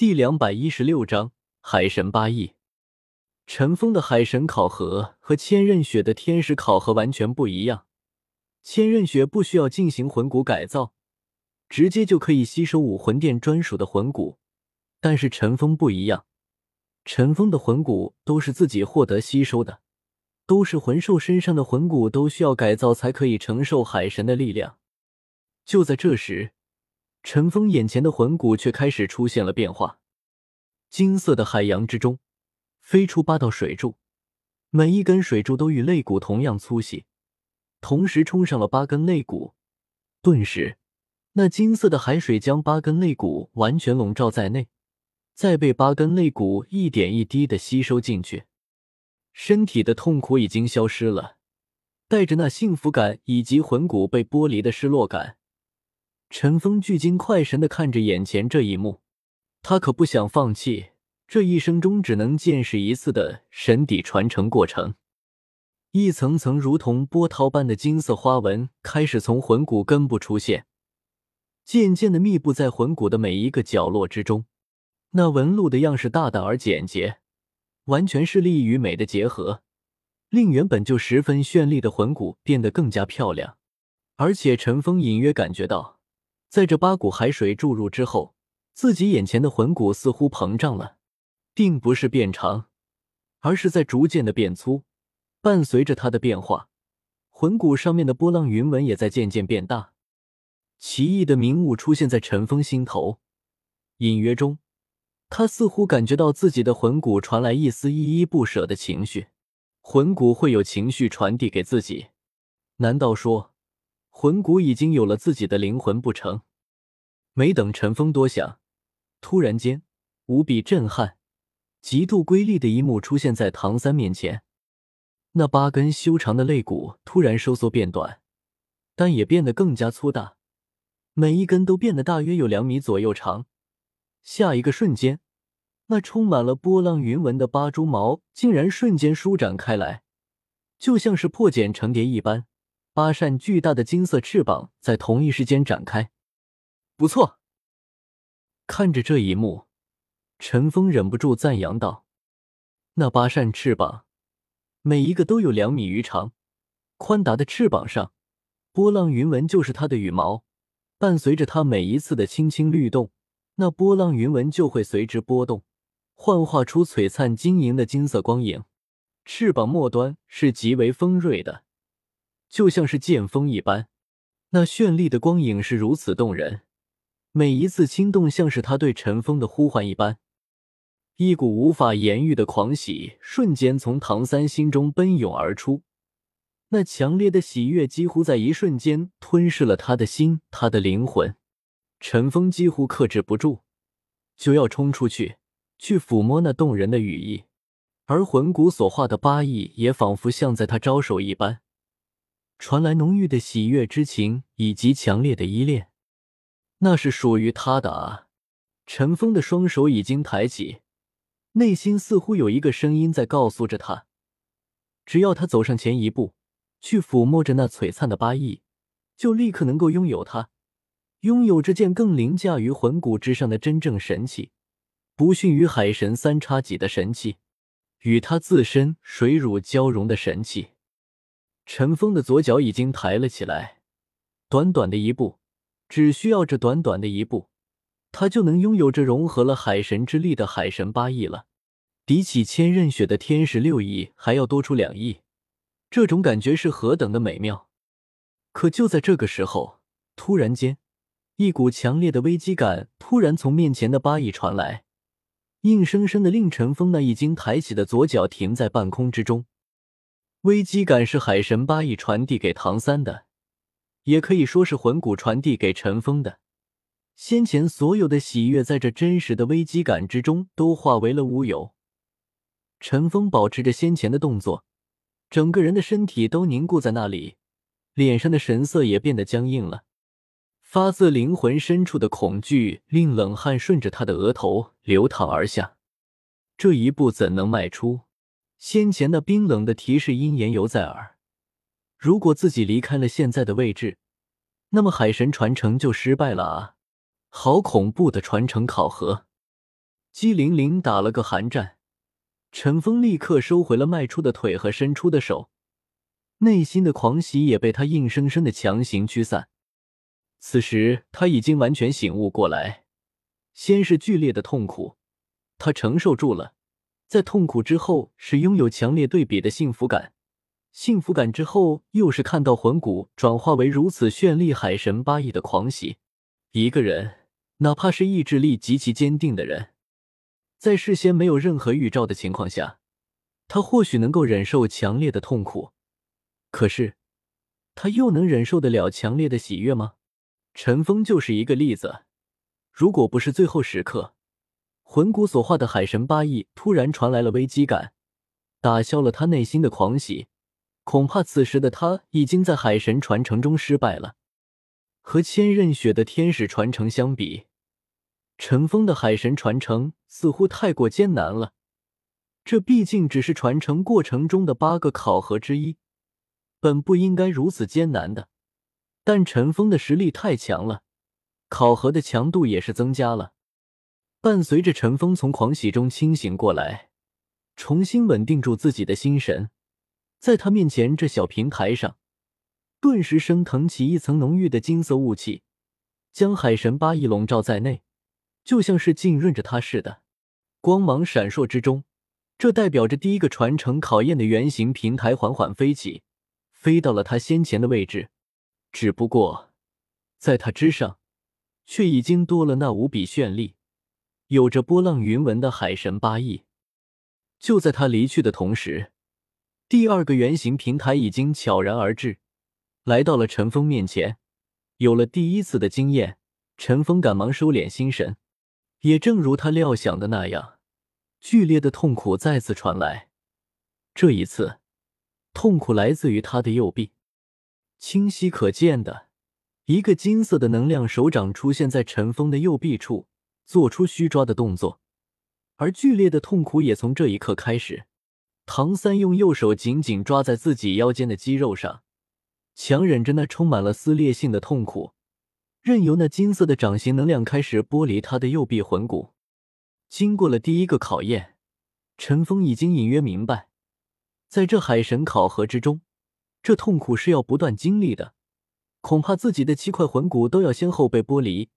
第两百一十六章海神八翼。陈封的海神考核和千仞雪的天使考核完全不一样。千仞雪不需要进行魂骨改造，直接就可以吸收武魂殿专属的魂骨。但是陈封不一样，陈封的魂骨都是自己获得吸收的，都是魂兽身上的魂骨都需要改造才可以承受海神的力量。就在这时，陈封眼前的魂骨却开始出现了变化，金色的海洋之中。飞出八道水柱，每一根水柱都与肋骨同样粗细，同时冲上了八根肋骨。顿时，那金色的海水将八根肋骨完全笼罩在内，再被八根肋骨一点一滴的吸收进去。身体的痛苦已经消失了，带着那幸福感以及魂骨被剥离的失落感，陈峰聚精会神的看着眼前这一幕，他可不想放弃。这一生中只能见识一次的神底传承过程，一层层如同波涛般的金色花纹开始从魂骨根部出现，渐渐的密布在魂骨的每一个角落之中。那纹路的样式大胆而简洁，完全是力与美的结合，令原本就十分绚丽的魂骨变得更加漂亮。而且陈峰隐约感觉到，在这八股海水注入之后，自己眼前的魂骨似乎膨胀了。并不是变长，而是在逐渐的变粗。伴随着它的变化，魂骨上面的波浪云纹也在渐渐变大。奇异的明雾出现在陈峰心头，隐约中，他似乎感觉到自己的魂骨传来一丝依依不舍的情绪。魂骨会有情绪传递给自己？难道说，魂骨已经有了自己的灵魂不成？没等陈峰多想，突然间，无比震撼。极度瑰丽的一幕出现在唐三面前，那八根修长的肋骨突然收缩变短，但也变得更加粗大，每一根都变得大约有两米左右长。下一个瞬间，那充满了波浪云纹的八蛛毛竟然瞬间舒展开来，就像是破茧成蝶一般，八扇巨大的金色翅膀在同一时间展开。不错，看着这一幕。陈峰忍不住赞扬道：“那八扇翅膀，每一个都有两米余长，宽大的翅膀上，波浪云纹就是它的羽毛。伴随着它每一次的轻轻律动，那波浪云纹就会随之波动，幻化出璀璨晶莹的金色光影。翅膀末端是极为锋锐的，就像是剑锋一般。那绚丽的光影是如此动人，每一次轻动，像是他对尘封的呼唤一般。”一股无法言喻的狂喜瞬间从唐三心中奔涌而出，那强烈的喜悦几乎在一瞬间吞噬了他的心，他的灵魂。陈峰几乎克制不住，就要冲出去去抚摸那动人的羽翼，而魂骨所化的八翼也仿佛像在他招手一般，传来浓郁的喜悦之情以及强烈的依恋。那是属于他的啊！陈峰的双手已经抬起。内心似乎有一个声音在告诉着他，只要他走上前一步，去抚摸着那璀璨的八翼，就立刻能够拥有它，拥有这件更凌驾于魂骨之上的真正神器，不逊于海神三叉戟的神器，与他自身水乳交融的神器。陈峰的左脚已经抬了起来，短短的一步，只需要这短短的一步。他就能拥有这融合了海神之力的海神八翼了，比起千仞雪的天使六翼还要多出两翼，这种感觉是何等的美妙！可就在这个时候，突然间，一股强烈的危机感突然从面前的八翼传来，硬生生的令陈峰那已经抬起的左脚停在半空之中。危机感是海神八翼传递给唐三的，也可以说是魂骨传递给陈峰的。先前所有的喜悦，在这真实的危机感之中都化为了乌有。陈峰保持着先前的动作，整个人的身体都凝固在那里，脸上的神色也变得僵硬了。发自灵魂深处的恐惧，令冷汗顺着他的额头流淌而下。这一步怎能迈出？先前那冰冷的提示音言犹在耳。如果自己离开了现在的位置，那么海神传承就失败了啊！好恐怖的传承考核！姬玲玲打了个寒战，陈峰立刻收回了迈出的腿和伸出的手，内心的狂喜也被他硬生生的强行驱散。此时他已经完全醒悟过来，先是剧烈的痛苦，他承受住了，在痛苦之后是拥有强烈对比的幸福感，幸福感之后又是看到魂骨转化为如此绚丽海神八翼的狂喜。一个人，哪怕是意志力极其坚定的人。在事先没有任何预兆的情况下，他或许能够忍受强烈的痛苦，可是他又能忍受得了强烈的喜悦吗？陈峰就是一个例子。如果不是最后时刻，魂骨所化的海神八翼突然传来了危机感，打消了他内心的狂喜，恐怕此时的他已经在海神传承中失败了。和千仞雪的天使传承相比，陈峰的海神传承似乎太过艰难了。这毕竟只是传承过程中的八个考核之一，本不应该如此艰难的。但陈峰的实力太强了，考核的强度也是增加了。伴随着陈峰从狂喜中清醒过来，重新稳定住自己的心神，在他面前这小平台上，顿时升腾起一层浓郁的金色雾气，将海神八翼笼罩在内。就像是浸润着他似的，光芒闪烁之中，这代表着第一个传承考验的圆形平台缓缓飞起，飞到了他先前的位置。只不过，在它之上，却已经多了那无比绚丽、有着波浪云纹的海神八翼。就在他离去的同时，第二个圆形平台已经悄然而至，来到了陈峰面前。有了第一次的经验，陈峰赶忙收敛心神。也正如他料想的那样，剧烈的痛苦再次传来。这一次，痛苦来自于他的右臂，清晰可见的一个金色的能量手掌出现在陈峰的右臂处，做出虚抓的动作。而剧烈的痛苦也从这一刻开始。唐三用右手紧紧抓在自己腰间的肌肉上，强忍着那充满了撕裂性的痛苦。任由那金色的掌形能量开始剥离他的右臂魂骨。经过了第一个考验，陈峰已经隐约明白，在这海神考核之中，这痛苦是要不断经历的。恐怕自己的七块魂骨都要先后被剥离，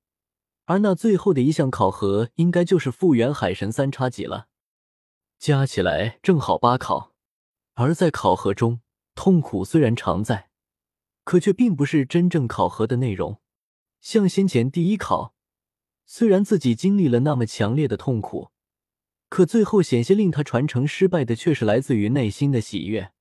而那最后的一项考核，应该就是复原海神三叉戟了。加起来正好八考，而在考核中，痛苦虽然常在，可却并不是真正考核的内容。像先前第一考，虽然自己经历了那么强烈的痛苦，可最后险些令他传承失败的，却是来自于内心的喜悦。